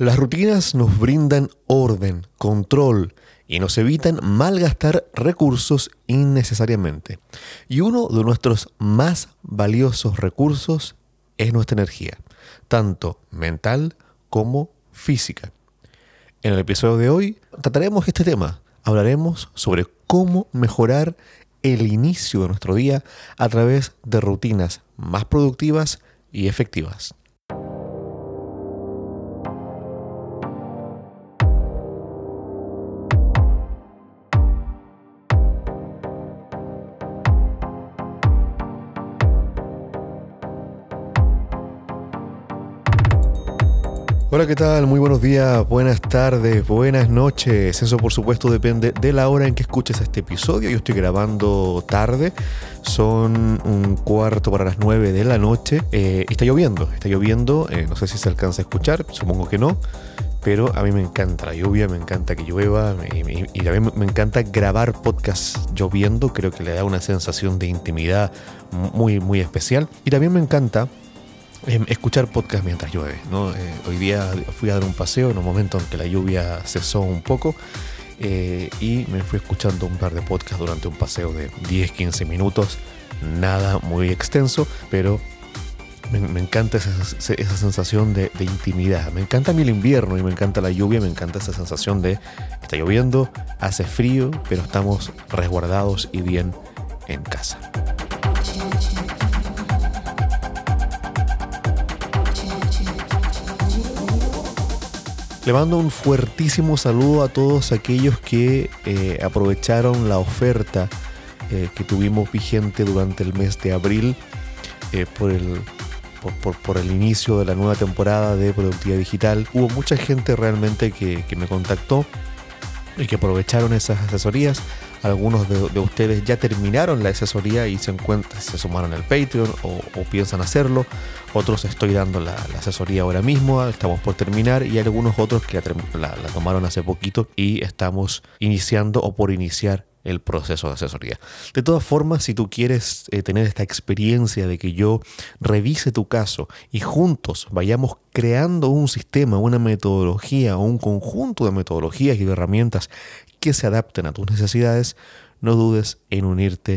Las rutinas nos brindan orden, control y nos evitan malgastar recursos innecesariamente. Y uno de nuestros más valiosos recursos es nuestra energía, tanto mental como física. En el episodio de hoy trataremos este tema. Hablaremos sobre cómo mejorar el inicio de nuestro día a través de rutinas más productivas y efectivas. Hola, ¿qué tal? Muy buenos días, buenas tardes, buenas noches. Eso por supuesto depende de la hora en que escuches este episodio. Yo estoy grabando tarde, son un cuarto para las nueve de la noche eh, y está lloviendo, está lloviendo, eh, no sé si se alcanza a escuchar, supongo que no. Pero a mí me encanta la lluvia, me encanta que llueva y, y también me encanta grabar podcast lloviendo, creo que le da una sensación de intimidad muy, muy especial. Y también me encanta Em, escuchar podcast mientras llueve. ¿no? Eh, hoy día fui a dar un paseo en un momento en que la lluvia cesó un poco eh, y me fui escuchando un par de podcasts durante un paseo de 10-15 minutos. Nada muy extenso, pero me, encanta esa, esa sensación de, de, intimidad. Me encanta a mí el invierno y me encanta la lluvia, me encanta esa sensación de está lloviendo, hace frío, pero estamos resguardados y bien en casa. Le mando un fuertísimo saludo a todos aquellos que eh, aprovecharon la oferta eh, que tuvimos vigente durante el mes de abril eh, por, el, por, el inicio de la nueva temporada de Productividad Digital. Hubo mucha gente realmente que, que me contactó y que aprovecharon esas asesorías. Algunos de, ustedes ya terminaron la asesoría y se, sumaron al Patreon o, piensan hacerlo. Otros estoy dando la, asesoría ahora mismo, estamos por terminar y algunos otros que la, tomaron hace poquito y estamos iniciando o por iniciar el proceso de asesoría. De todas formas, si tú quieres eh, tener esta experiencia de que yo revise tu caso y juntos vayamos creando un sistema, una metodología o un conjunto de metodologías y de herramientas que se adapten a tus necesidades, no dudes en unirte,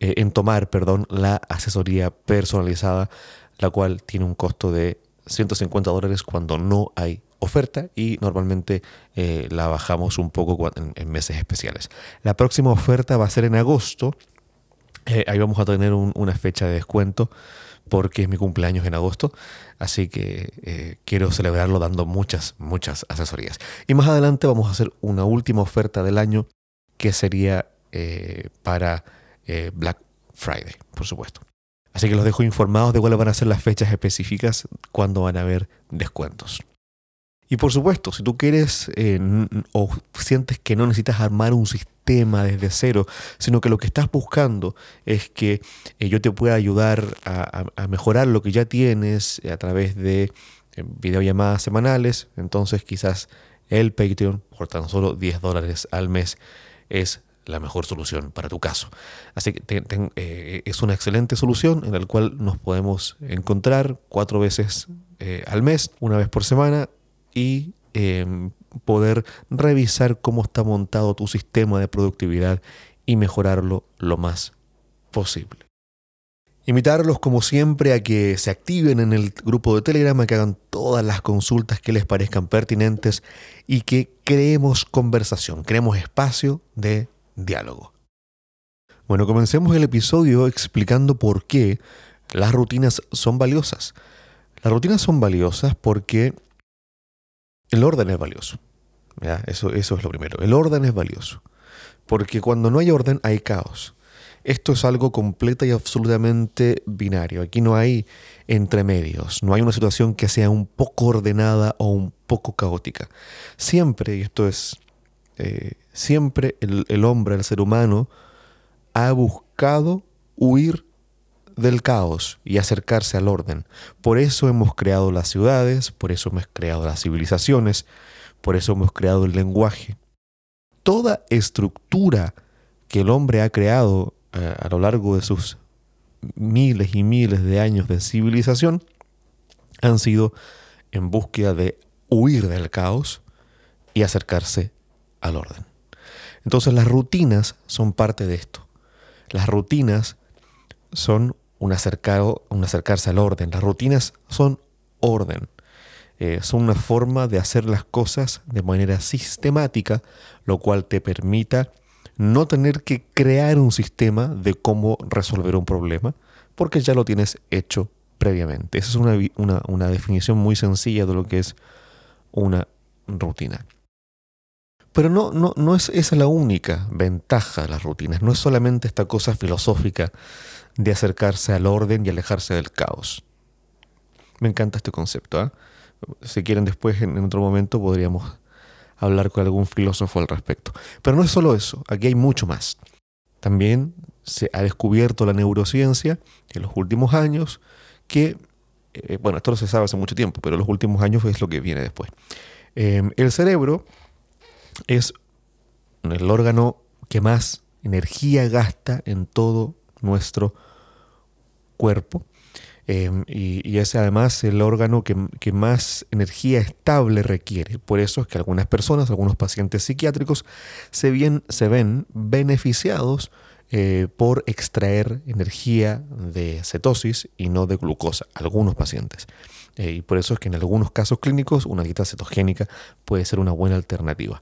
eh, en tomar, perdón, la asesoría personalizada, la cual tiene un costo de 150 dólares cuando no hay oferta y normalmente eh, la bajamos un poco en, meses especiales. La próxima oferta va a ser en agosto. Eh, ahí vamos a tener una fecha de descuento porque es mi cumpleaños en agosto, así que eh, quiero celebrarlo dando muchas, muchas asesorías. Y más adelante vamos a hacer una última oferta del año que sería para Black Friday, por supuesto. Así que los dejo informados de cuáles van a ser las fechas específicas cuando van a haber descuentos. Y por supuesto, si tú quieres eh, o sientes que no necesitas armar un sistema desde cero, sino que lo que estás buscando es que eh, yo te pueda ayudar a, mejorar lo que ya tienes a través de eh, videollamadas semanales, entonces quizás el Patreon por tan solo 10 dólares al mes es la mejor solución para tu caso. Así que es una excelente solución en la cual nos podemos encontrar cuatro veces al mes, una vez por semana, y em, poder revisar cómo está montado tu sistema de productividad y mejorarlo lo más posible. Invitarlos como siempre a que se activen en el grupo de Telegram, a que hagan todas las consultas que les parezcan pertinentes y que creemos conversación, creemos espacio de diálogo. Bueno, comencemos el episodio explicando por qué las rutinas son valiosas. Las rutinas son valiosas porque el orden es valioso. Eso, eso es lo primero. El orden es valioso. Porque cuando no hay orden hay caos. Esto es algo completa y absolutamente binario. Aquí no hay entremedios. No hay una situación que sea un poco ordenada o un poco caótica. Siempre, y esto es, eh, siempre el, el hombre, el ser humano, ha buscado huir del caos y acercarse al orden. Por eso hemos creado las ciudades, por eso hemos creado las civilizaciones, por eso hemos creado el lenguaje. Toda estructura que el hombre ha creado eh, a lo largo de sus miles y miles de años de civilización han sido en búsqueda de huir del caos y acercarse al orden. Entonces las rutinas son parte de esto. Las rutinas son un, acercado, un acercarse al orden. Las rutinas son orden. Eh, son una forma de hacer las cosas de manera sistemática, lo cual te permita no tener que crear un sistema de cómo resolver un problema, porque ya lo tienes hecho previamente. Esa es una, una definición muy sencilla de lo que es una rutina. Pero no, no, no es esa la única ventaja de las rutinas. No es solamente esta cosa filosófica de acercarse al orden y alejarse del caos. Me encanta este concepto. ¿eh? Si quieren después, en, otro momento, podríamos hablar con algún filósofo al respecto. Pero no es solo eso, aquí hay mucho más. También se ha descubierto la neurociencia en los últimos años que, eh, bueno, esto no se sabe hace mucho tiempo, pero en los últimos años es lo que viene después. Eh, el cerebro es el órgano que más energía gasta en todo nuestro cuerpo. Em, y, es además el órgano que, más energía estable requiere. Por eso es que algunas personas, algunos pacientes psiquiátricos, se, bien, se ven beneficiados eh, por extraer energía de cetosis y no de glucosa, algunos pacientes. Eh, y por eso es que en algunos casos clínicos una dieta cetogénica puede ser una buena alternativa.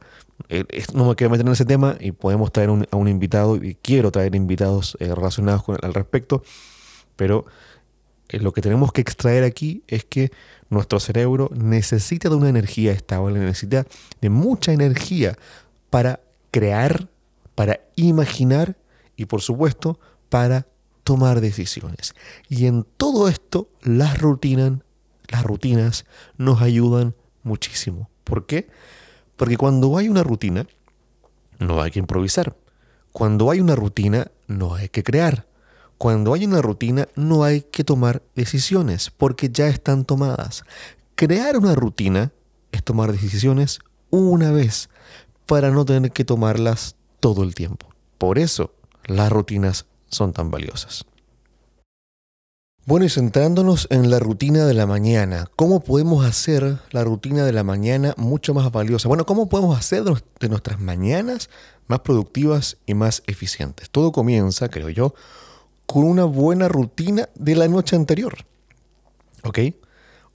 Eh, no me quiero meter en ese tema y podemos traer a un invitado, y quiero traer invitados relacionados con, al respecto, pero lo que tenemos que extraer aquí es que nuestro cerebro necesita de una energía estable, necesita de mucha energía para crear, para imaginar y por supuesto para tomar decisiones. Y en todo esto las rutinas las rutinas nos ayudan muchísimo. ¿Por qué? Porque cuando hay una rutina, no hay que improvisar. Cuando hay una rutina, no hay que crear. Cuando hay una rutina, no hay que tomar decisiones, porque ya están tomadas. Crear una rutina es tomar decisiones una vez, para no tener que tomarlas todo el tiempo. Por eso las rutinas son tan valiosas. Bueno, y centrándonos en la rutina de la mañana, ¿cómo podemos hacer la rutina de la mañana mucho más valiosa? Bueno, ¿cómo podemos hacer de nuestras mañanas más productivas y más eficientes? Todo comienza, creo yo, con una buena rutina de la noche anterior. ¿Ok?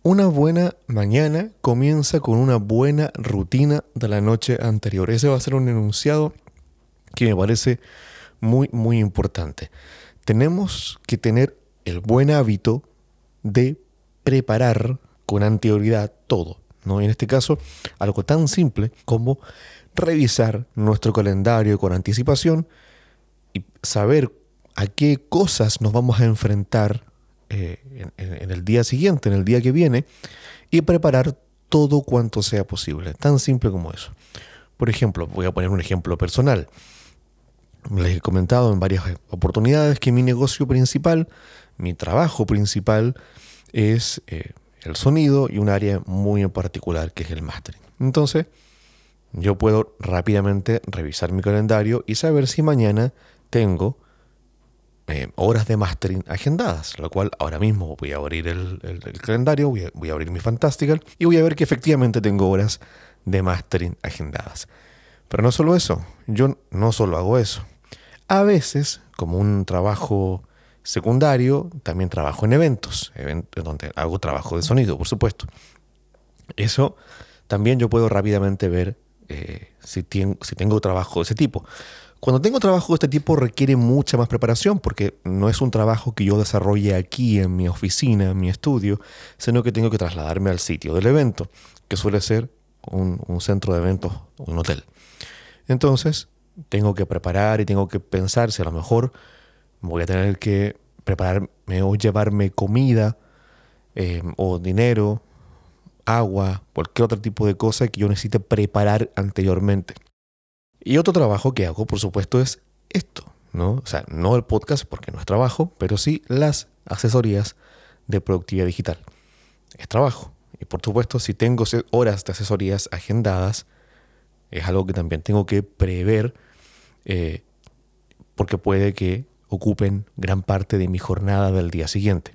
Una buena mañana comienza con una buena rutina de la noche anterior. Ese va a ser un enunciado que me parece muy, muy importante. Tenemos que tener el buen hábito de preparar con anterioridad todo. ¿no? En este caso, algo tan simple como revisar nuestro calendario con anticipación y saber a qué cosas nos vamos a enfrentar eh, en, el día siguiente, en el día que viene, y preparar todo cuanto sea posible. Tan simple como eso. Por ejemplo, voy a poner un ejemplo personal. Les he comentado en varias oportunidades que mi negocio principal mi trabajo principal es eh, el sonido y un área muy en particular que es el mastering. Entonces, yo puedo rápidamente revisar mi calendario y saber si mañana tengo eh, horas de mastering agendadas, lo cual ahora mismo voy a abrir el, calendario, voy a, voy a, abrir mi Fantastical y voy a ver que efectivamente tengo horas de mastering agendadas. Pero no solo eso, yo no solo hago eso. A veces, como un trabajo secundario, también trabajo en eventos, donde hago trabajo de sonido, por supuesto. Eso también yo puedo rápidamente ver eh, si, si tengo trabajo de ese tipo. Cuando tengo trabajo de este tipo requiere mucha más preparación porque no es un trabajo que yo desarrolle aquí en mi oficina, en mi estudio, sino que tengo que trasladarme al sitio del evento, que suele ser un, un centro de eventos, un hotel. Entonces, tengo que preparar y tengo que pensar si a lo mejor voy a tener que prepararme o llevarme comida eh, o dinero, agua, cualquier otro tipo de cosa que yo necesite preparar anteriormente. Y otro trabajo que hago, por supuesto, es esto, ¿no? O sea, no el podcast porque no es trabajo, pero sí las asesorías de productividad digital. Es trabajo. Y por supuesto, si tengo horas de asesorías agendadas, es algo que también tengo que prever eh, porque puede que ocupen gran parte de mi jornada del día siguiente.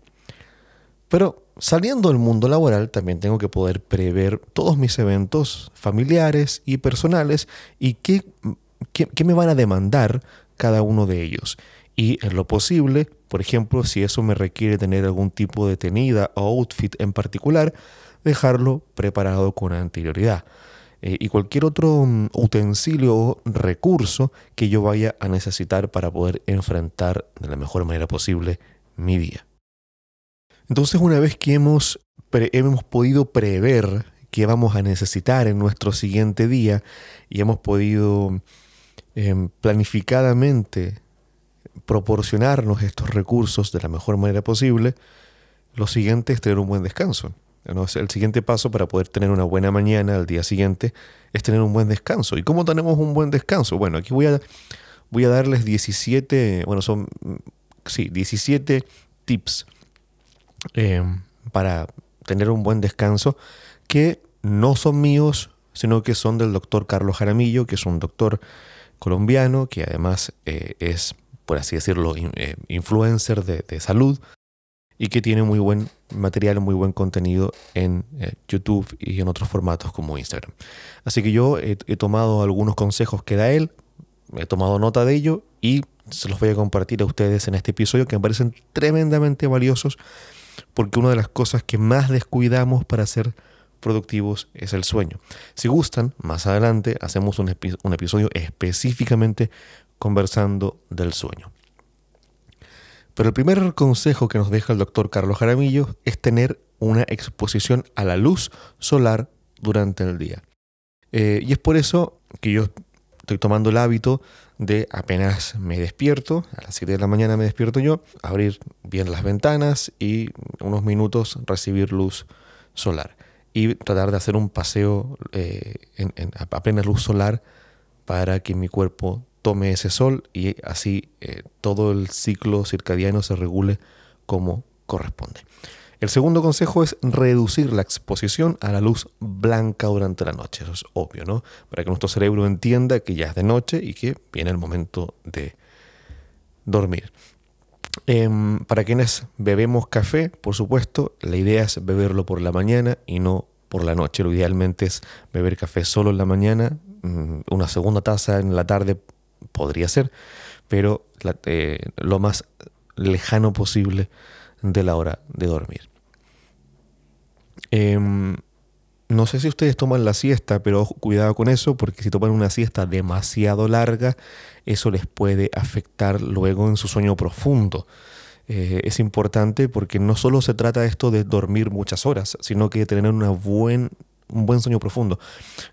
Pero saliendo del mundo laboral también tengo que poder prever todos mis eventos familiares y personales y qué, qué, me van a demandar cada uno de ellos. Y en lo posible, por ejemplo, si eso me requiere tener algún tipo de tenida o outfit en particular, dejarlo preparado con anterioridad. Eh, y cualquier otro mm, utensilio o recurso que yo vaya a necesitar para poder enfrentar de la mejor manera posible mi día. Entonces, una vez que hemos, hemos podido prever qué vamos a necesitar en nuestro siguiente día y hemos podido em, planificadamente proporcionarnos estos recursos de la mejor manera posible, lo siguiente es tener un buen descanso. El siguiente paso para poder tener una buena mañana al día siguiente es tener un buen descanso. ¿Y cómo tenemos un buen descanso? Bueno, aquí voy a, voy a darles 17, bueno, son, sí, 17 tips em, para tener un buen descanso que no son míos, sino que son del doctor Carlos Jaramillo, que es un doctor colombiano, que además eh, es, por así decirlo, eh, influencer de salud y que tiene muy buen material, muy buen contenido en eh, YouTube y en otros formatos como Instagram. Así que yo he, tomado algunos consejos que da él, he tomado nota de ello y se los voy a compartir a ustedes en este episodio que me parecen tremendamente valiosos porque una de las cosas que más descuidamos para ser productivos es el sueño. Si gustan, más adelante hacemos un episodio específicamente conversando del sueño. Pero el primer consejo que nos deja el doctor Carlos Jaramillo es tener una exposición a la luz solar durante el día. Eh, y es por eso que yo estoy tomando el hábito de apenas me despierto, a las 7 de la mañana me despierto yo, abrir bien las ventanas y unos minutos recibir luz solar. Y tratar de hacer un paseo eh, en, a plena luz solar para que mi cuerpo tome ese sol y así eh, todo el ciclo circadiano se regule como corresponde. El segundo consejo es reducir la exposición a la luz blanca durante la noche. Eso es obvio, ¿no? Para que nuestro cerebro entienda que ya es de noche y que viene el momento de dormir. Em, para quienes bebemos café, por supuesto, la idea es beberlo por la mañana y no por la noche. Lo idealmente es beber café solo en la mañana, mm, una segunda taza en la tarde podría ser, pero eh, lo más lejano posible de la hora de dormir. Em, no sé si ustedes toman la siesta, pero cuidado con eso, porque si toman una siesta demasiado larga, eso les puede afectar luego en su sueño profundo. Eh, es importante porque no solo se trata esto de dormir muchas horas, sino que tener una buen un buen sueño profundo.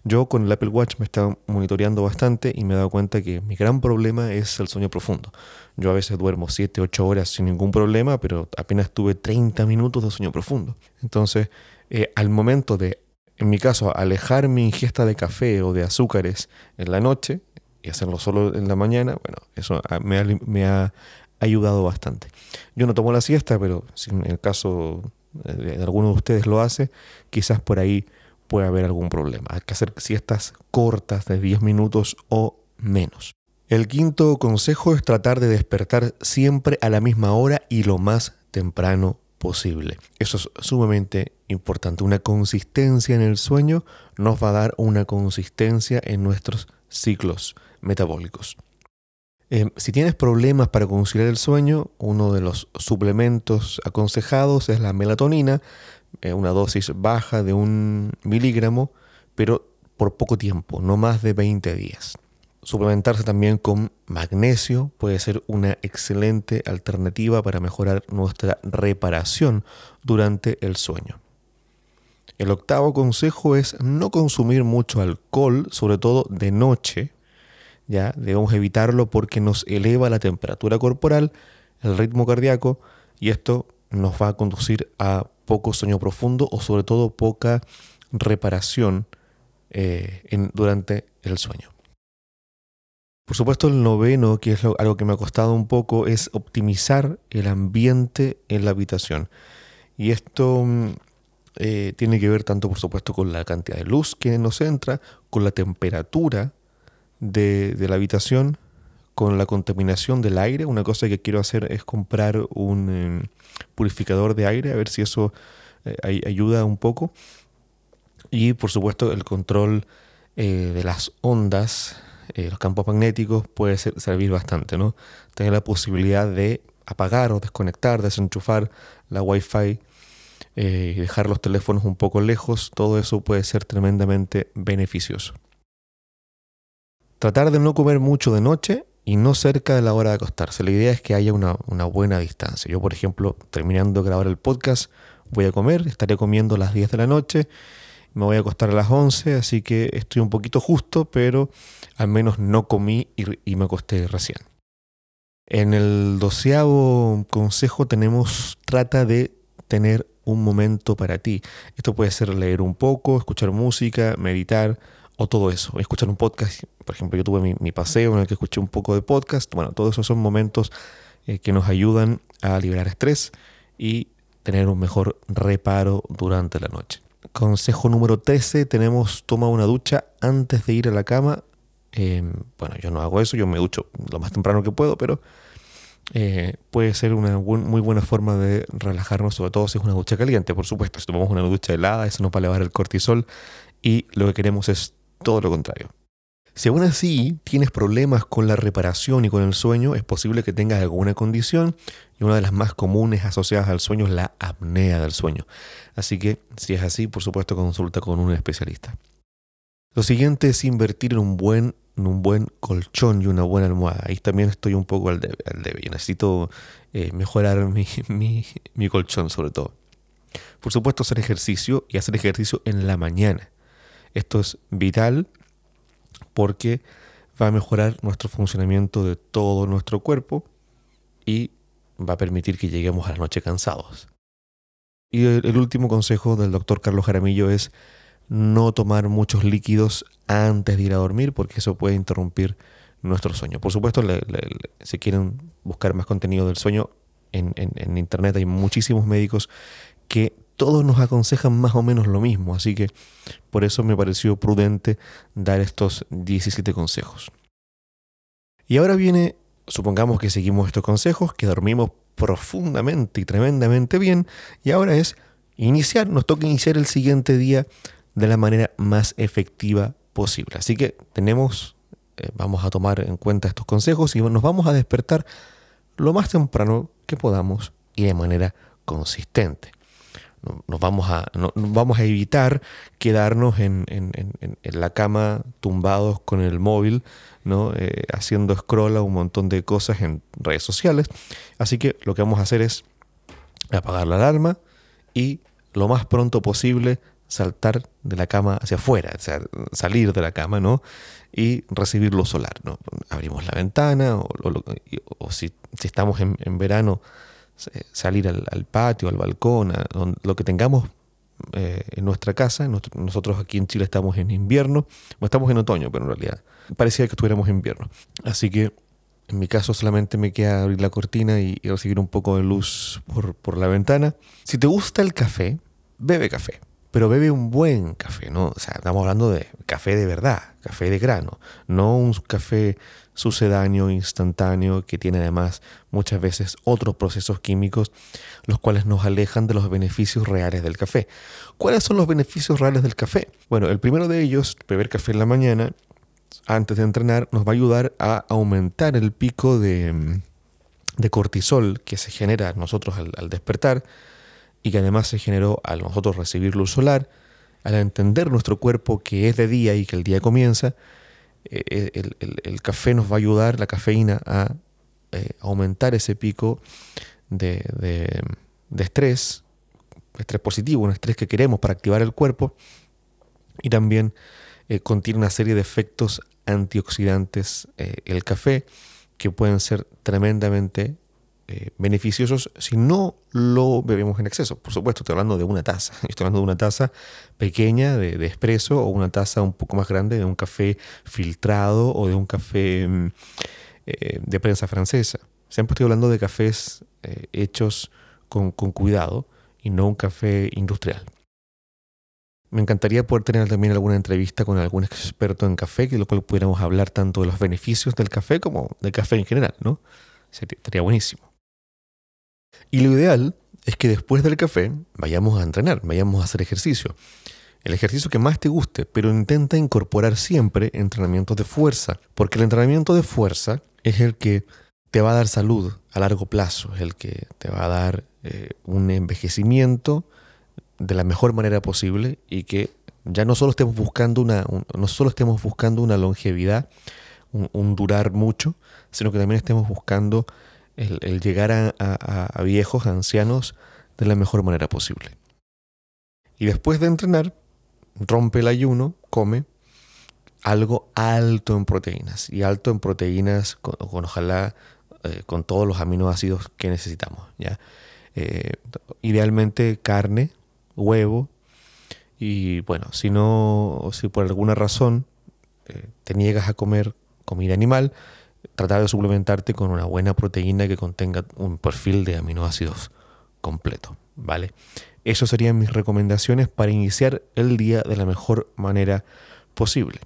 Yo con el Apple Watch me estaba monitoreando bastante y me he dado cuenta que mi gran problema es el sueño profundo. Yo a veces duermo 7, 8 horas sin ningún problema, pero apenas tuve 30 minutos de sueño profundo. Entonces, eh, al momento de, en mi caso, alejar mi ingesta de café o de azúcares en la noche y hacerlo solo en la mañana, bueno, eso me ha, me ha ayudado bastante. Yo no tomo la siesta, pero si en el caso de alguno de ustedes lo hace, quizás por ahí puede haber algún problema. Hay que hacer siestas cortas de 10 minutos o menos. El quinto consejo es tratar de despertar siempre a la misma hora y lo más temprano posible. Eso es sumamente importante. Una consistencia en el sueño nos va a dar una consistencia en nuestros ciclos metabólicos. Eh, si tienes problemas para conciliar el sueño, uno de los suplementos aconsejados es la melatonina, eh, una dosis baja de un miligramo, pero por poco tiempo, no más de 20 días. Suplementarse también con magnesio puede ser una excelente alternativa para mejorar nuestra reparación durante el sueño. El octavo consejo es no consumir mucho alcohol, sobre todo de noche. Ya debemos evitarlo porque nos eleva la temperatura corporal, el ritmo cardíaco y esto nos va a conducir a poco sueño profundo o sobre todo poca reparación eh, durante el sueño. Por supuesto, el noveno, que es algo que me ha costado un poco, es optimizar el ambiente en la habitación. Y esto mm, eh, tiene que ver tanto, por supuesto, con la cantidad de luz que nos entra, con la temperatura de, la habitación, con la contaminación del aire. Una cosa que quiero hacer es comprar un em, purificador de aire, a ver si eso eh, ayuda un poco. Y por supuesto el control eh, de las ondas, los campos magnéticos puede servir bastante, ¿no? Tener la posibilidad de apagar o desconectar, desenchufar la Wi-Fi dejar los teléfonos un poco lejos, todo eso puede ser tremendamente beneficioso. Tratar de no comer mucho de noche y no cerca de la hora de acostarse. La idea es que haya una, buena distancia. Yo, por ejemplo, terminando de grabar el podcast, voy a comer, estaré comiendo a las 10 de la noche, me voy a acostar a las 11, así que estoy un poquito justo, pero al menos no comí y, me acosté recién. En el doceavo consejo tenemos, trata de tener un momento para ti. Esto puede ser leer un poco, escuchar música, meditar, o todo eso. Escuchar un podcast, por ejemplo, yo tuve mi, paseo en el que escuché un poco de podcast. Bueno, todos esos son momentos eh, que nos ayudan a liberar estrés y tener un mejor reparo durante la noche. Consejo número 13, tenemos toma una ducha antes de ir a la cama. Em, bueno, yo no hago eso, yo me ducho lo más temprano que puedo, pero eh, puede ser una muy buena forma de relajarnos, sobre todo si es una ducha caliente, por supuesto. Si tomamos una ducha helada, eso nos va a elevar el cortisol y lo que queremos es todo lo contrario. Si aún así tienes problemas con la reparación y con el sueño, es posible que tengas alguna condición y una de las más comunes asociadas al sueño es la apnea del sueño. Así que si es así, por supuesto consulta con un especialista. Lo siguiente es invertir en un buen, un buen colchón y una buena almohada. Ahí también estoy un poco al debe. Yo necesito eh, mejorar mi, mi colchón sobre todo. Por supuesto hacer ejercicio y hacer ejercicio en la mañana. Esto es vital porque va a mejorar nuestro funcionamiento de todo nuestro cuerpo y va a permitir que lleguemos a la noche cansados. Y el, último consejo del doctor Carlos Jaramillo es no tomar muchos líquidos antes de ir a dormir porque eso puede interrumpir nuestro sueño. Por supuesto, si quieren buscar más contenido del sueño, en, internet hay muchísimos médicos que todos nos aconsejan más o menos lo mismo, así que por eso me pareció prudente dar estos 17 consejos. Y ahora viene, supongamos que seguimos estos consejos, que dormimos profundamente y tremendamente bien, y ahora es iniciar, nos toca iniciar el siguiente día de la manera más efectiva posible. Así que tenemos, eh, vamos a tomar en cuenta estos consejos y nos vamos a despertar lo más temprano que podamos y de manera consistente nos vamos a, vamos a evitar quedarnos en, la cama tumbados con el móvil, ¿no? Eh, haciendo scroll a un montón de cosas en redes sociales. Así que lo que vamos a hacer es apagar la alarma y lo más pronto posible saltar de la cama hacia afuera, o sea, salir de la cama, ¿no? Y recibir luz solar, ¿no? Abrimos la ventana o, si, si, estamos en, en verano, salir al, patio, al balcón, lo que tengamos eh, en nuestra casa. nosotros aquí en Chile estamos en invierno, o estamos en otoño, pero en realidad parecía que estuviéramos en invierno. Así que en mi caso solamente me queda abrir la cortina y, recibir un poco de luz por la ventana. Si te gusta el café, bebe café pero bebe un buen café, ¿no? O sea, estamos hablando de café de verdad, café de grano, no un café sucedáneo, instantáneo, que tiene además muchas veces otros procesos químicos, los cuales nos alejan de los beneficios reales del café. ¿Cuáles son los beneficios reales del café? Bueno, el primero de ellos, beber café en la mañana, antes de entrenar, nos va a ayudar a aumentar el pico de, cortisol que se genera nosotros al despertar, y que además se generó al nosotros recibir luz solar, al entender nuestro cuerpo que es de día y que el día comienza, eh, el, café nos va a ayudar, la cafeína, a eh, aumentar ese pico de, estrés, estrés positivo, un estrés que queremos para activar el cuerpo, y también eh, contiene una serie de efectos antioxidantes el café que pueden ser tremendamente eh, beneficiosos si no lo bebemos en exceso. Por supuesto, estoy hablando de una taza. Estoy hablando de una taza pequeña de, de espresso o una taza un poco más grande de un café filtrado o de un café mm, eh, de prensa francesa. Siempre estoy hablando de cafés eh, hechos con, cuidado y no un café industrial. Me encantaría poder tener también alguna entrevista con algún experto en café, que lo cual pudiéramos hablar tanto de los beneficios del café como del café en general, ¿no? Sería, buenísimo. Y lo ideal es que después del café vayamos a entrenar, vayamos a hacer ejercicio. El ejercicio que más te guste, pero intenta incorporar siempre entrenamientos de fuerza, porque el entrenamiento de fuerza es el que te va a dar salud a largo plazo, es el que te va a dar eh, un envejecimiento de la mejor manera posible y que ya no solo estemos buscando una, no solo estemos buscando una longevidad, un, durar mucho, sino que también estemos buscando el, llegar a, viejos, ancianos, de la mejor manera posible. Y después de entrenar, rompe el ayuno, come algo alto en proteínas. Y alto en proteínas con, ojalá eh, con todos los aminoácidos que necesitamos. ¿ya? Eh, idealmente carne, huevo. Y bueno, si no, si por alguna razón eh, te niegas a comer comida animal, tratar de suplementarte con una buena proteína que contenga un perfil de aminoácidos completo, ¿vale? Esas serían mis recomendaciones para iniciar el día de la mejor manera posible.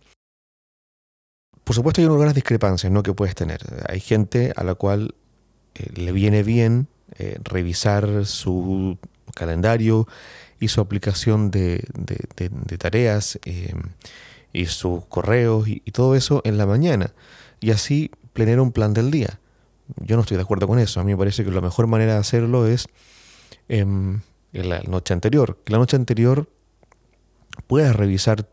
Por supuesto hay algunas discrepancias ¿no? que puedes tener. Hay gente a la cual eh, le viene bien eh, revisar su calendario y su aplicación de, tareas eh, y sus correos y, todo eso en la mañana y así planear un plan del día. Yo no estoy de acuerdo con eso. A mí me parece que la mejor manera de hacerlo es em, en la noche anterior. La noche anterior puedas revisar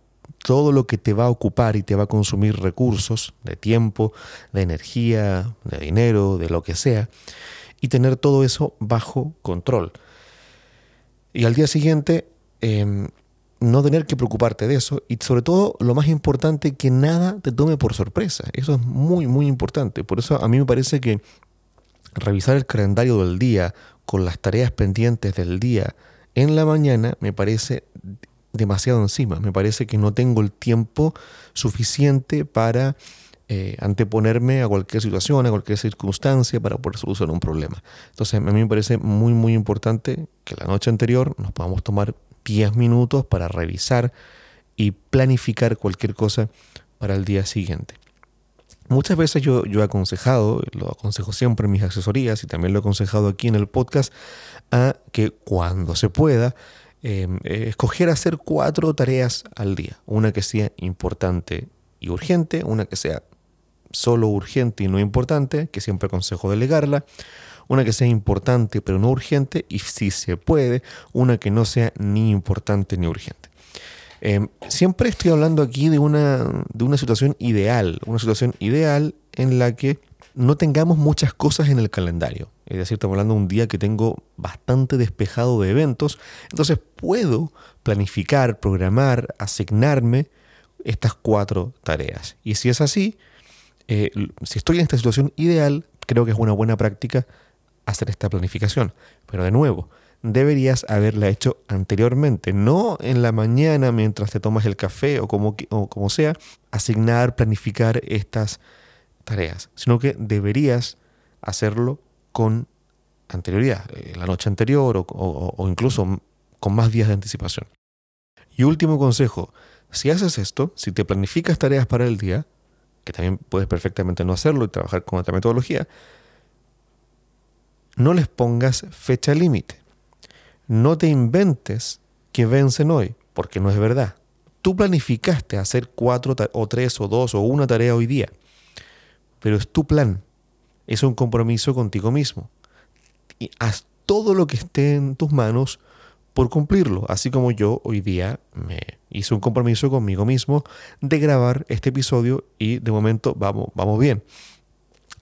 todo lo que te va a ocupar y te va a consumir recursos de tiempo, de energía, de dinero, de lo que sea, y tener todo eso bajo control. Y al día siguiente em, no tener que preocuparte de eso y sobre todo lo más importante que nada te tome por sorpresa. Eso es muy muy importante. Por eso a mí me parece que revisar el calendario del día con las tareas pendientes del día en la mañana me parece demasiado encima. Me parece que no tengo el tiempo suficiente para eh, anteponerme a cualquier situación, a cualquier circunstancia para poder solucionar un problema. Entonces a mí me parece muy muy importante que la noche anterior nos podamos tomar 10 minutos para revisar y planificar cualquier cosa para el día siguiente. Muchas veces yo, yo he aconsejado, lo aconsejo siempre en mis asesorías y también lo he aconsejado aquí en el podcast, a que cuando se pueda, em, eh, escoger hacer cuatro tareas al día. Una que sea importante y urgente, una que sea solo urgente y no importante, que siempre aconsejo delegarla, una que sea importante pero no urgente y si se puede, una que no sea ni importante ni urgente. Em, siempre estoy hablando aquí de una, de una situación ideal, una situación ideal en la que no tengamos muchas cosas en el calendario. Es decir, estamos hablando de un día que tengo bastante despejado de eventos, entonces puedo planificar, programar, asignarme estas cuatro tareas. Y si es así, eh, si estoy en esta situación ideal, creo que es una buena práctica hacer esta planificación. Pero de nuevo, deberías haberla hecho anteriormente, no en la mañana mientras te tomas el café o como, como sea, asignar, planificar estas tareas, sino que deberías hacerlo con anterioridad, eh, la noche anterior o, o incluso con más días de anticipación. Y último consejo, si haces esto, si te planificas tareas para el día, que también puedes perfectamente no hacerlo y trabajar con otra metodología, no les pongas fecha límite. No te inventes que vencen hoy, porque no es verdad. Tú planificaste hacer cuatro o tres o dos o una tarea hoy día, pero es tu plan. Es un compromiso contigo mismo. Y haz todo lo que esté en tus manos por cumplirlo, así como yo hoy día me hice un compromiso conmigo mismo de grabar este episodio y de momento vamos, vamos bien.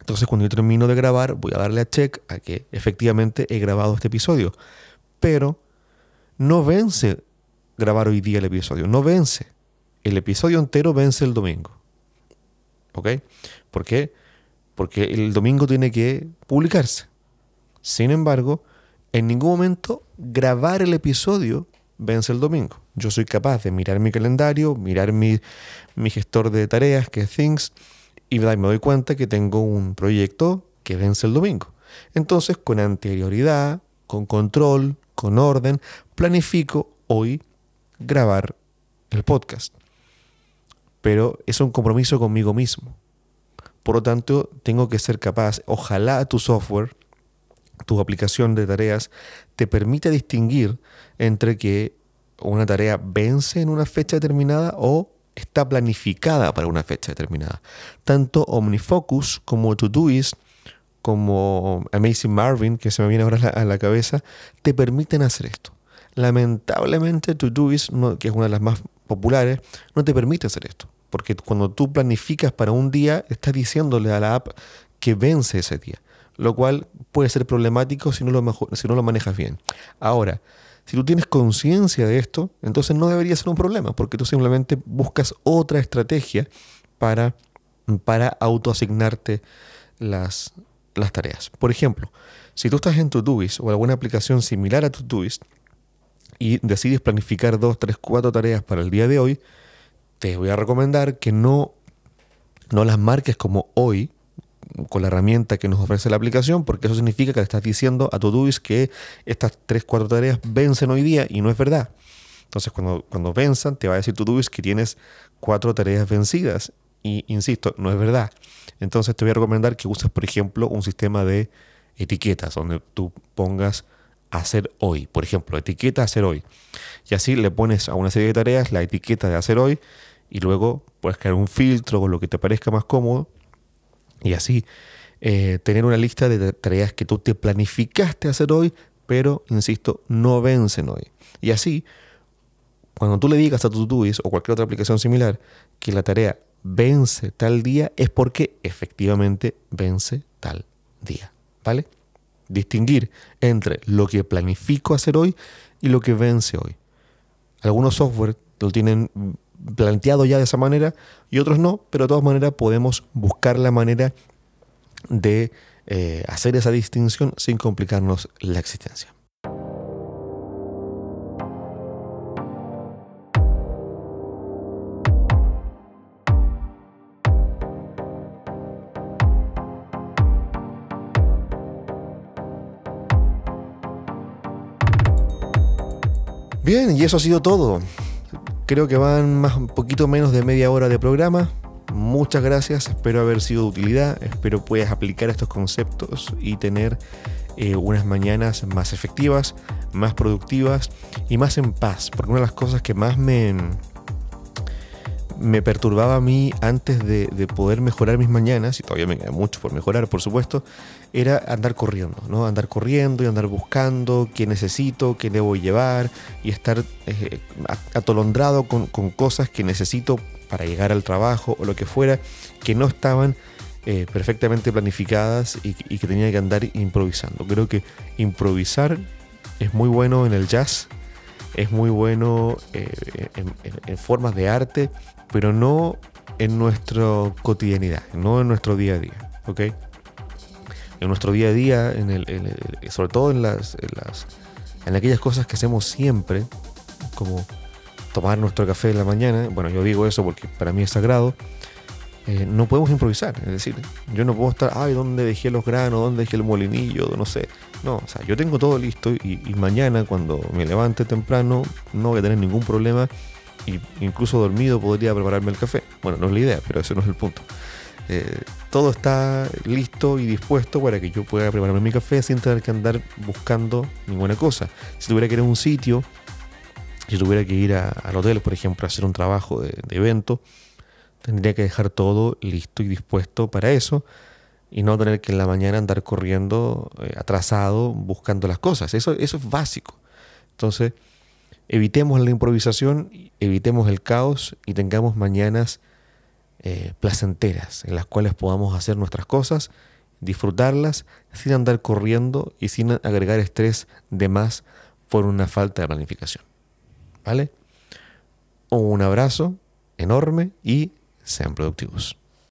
Entonces cuando yo termino de grabar voy a darle a check a que efectivamente he grabado este episodio. Pero no vence grabar hoy día el episodio, no vence. El episodio entero vence el domingo. ¿Ok? ¿Por qué? Porque el domingo tiene que publicarse. Sin embargo, en ningún momento grabar el episodio vence el domingo. Yo soy capaz de mirar mi calendario, mirar mi, mi gestor de tareas, que es Things, y me doy cuenta que tengo un proyecto que vence el domingo. Entonces, con anterioridad, con control, con orden, planifico hoy grabar el podcast. Pero es un compromiso conmigo mismo. Por lo tanto, tengo que ser capaz, ojalá tu software tu aplicación de tareas te permite distinguir entre que una tarea vence en una fecha determinada o está planificada para una fecha determinada. Tanto OmniFocus como Todoist como Amazing Marvin, que se me viene ahora a la, cabeza, te permiten hacer esto. Lamentablemente Todoist, que es una de las más populares, no te permite hacer esto. Porque cuando tú planificas para un día, estás diciéndole a la app que vence ese día. Lo cual puede ser problemático no si no lo manejas bien. Ahora, si tú tienes conciencia de esto, entonces no debería ser un problema, porque tú simplemente buscas otra estrategia para, para autoasignarte las, las tareas. Por ejemplo, si tú estás en Todoist o alguna aplicación similar a Todoist y decides planificar dos, tres, cuatro tareas para el día de hoy, te voy a recomendar que no, no las marques como hoy, con la herramienta que nos ofrece la aplicación, porque eso significa que le estás diciendo a Todoist que estas 3, 4 tareas vencen hoy día y no es verdad. Entonces, cuando, cuando venzan, te va a decir Todoist que tienes cuatro tareas vencidas. Y insisto, no es verdad. Entonces, te voy a recomendar que uses, por ejemplo, un sistema de etiquetas, donde tú pongas hacer hoy. Por ejemplo, etiqueta hacer hoy. Y así le pones a una serie de tareas la etiqueta de hacer hoy y luego puedes crear un filtro con lo que te parezca más cómodo y así eh, tener una lista de tareas que tú te planificaste hacer hoy, pero, insisto, no vencen hoy. Y así, cuando tú le digas a tu Todoist o cualquier otra aplicación similar que la tarea vence tal día, es porque efectivamente vence tal día. ¿Vale? Distinguir entre lo que planifico hacer hoy y lo que vence hoy. Algunos software lo tienen planteado ya de esa manera y otros no, pero de todas maneras podemos buscar la manera de eh, hacer esa distinción sin complicarnos la existencia. Bien, y eso ha sido todo. Creo que van más, un poquito menos de media hora de programa. Muchas gracias, espero haber sido de utilidad, espero puedas aplicar estos conceptos y tener eh, unas mañanas más efectivas, más productivas y más en paz, porque una de las cosas que más me, me perturbaba a mí antes de, poder mejorar mis mañanas, y todavía me queda mucho por mejorar, por supuesto, era andar corriendo, ¿no? Andar corriendo y andar buscando qué necesito, qué debo llevar, y estar eh, atolondrado con, cosas que necesito para llegar al trabajo o lo que fuera, que no estaban eh, perfectamente planificadas y, que tenía que andar improvisando. Creo que improvisar es muy bueno en el jazz, es muy bueno eh, en, formas de arte, pero no en nuestra cotidianidad, no en nuestro día a día, ¿ok? En nuestro día a día, en el, sobre todo en las, en aquellas cosas que hacemos siempre, como tomar nuestro café en la mañana, bueno, yo digo eso porque para mí es sagrado, eh, no podemos improvisar, es decir, yo no puedo estar, ay, ¿dónde dejé los granos? ¿Dónde dejé el molinillo? No sé. No, o sea, yo tengo todo listo y, y mañana cuando me levante temprano no voy a tener ningún problema incluso dormido podría prepararme el café. Bueno, no es la idea, pero ese no es el punto. Eh, todo está listo y dispuesto para que yo pueda prepararme mi café sin tener que andar buscando ninguna cosa. Si tuviera que ir a un sitio, si tuviera que ir al hotel, por ejemplo, a hacer un trabajo de, evento, tendría que dejar todo listo y dispuesto para eso y no tener que en la mañana andar corriendo eh, atrasado buscando las cosas. Eso, eso es básico. Entonces, evitemos la improvisación, evitemos el caos y tengamos mañanas eh, placenteras en las cuales podamos hacer nuestras cosas, disfrutarlas sin andar corriendo y sin agregar estrés de más por una falta de planificación. ¿Vale? Un abrazo enorme y sean productivos.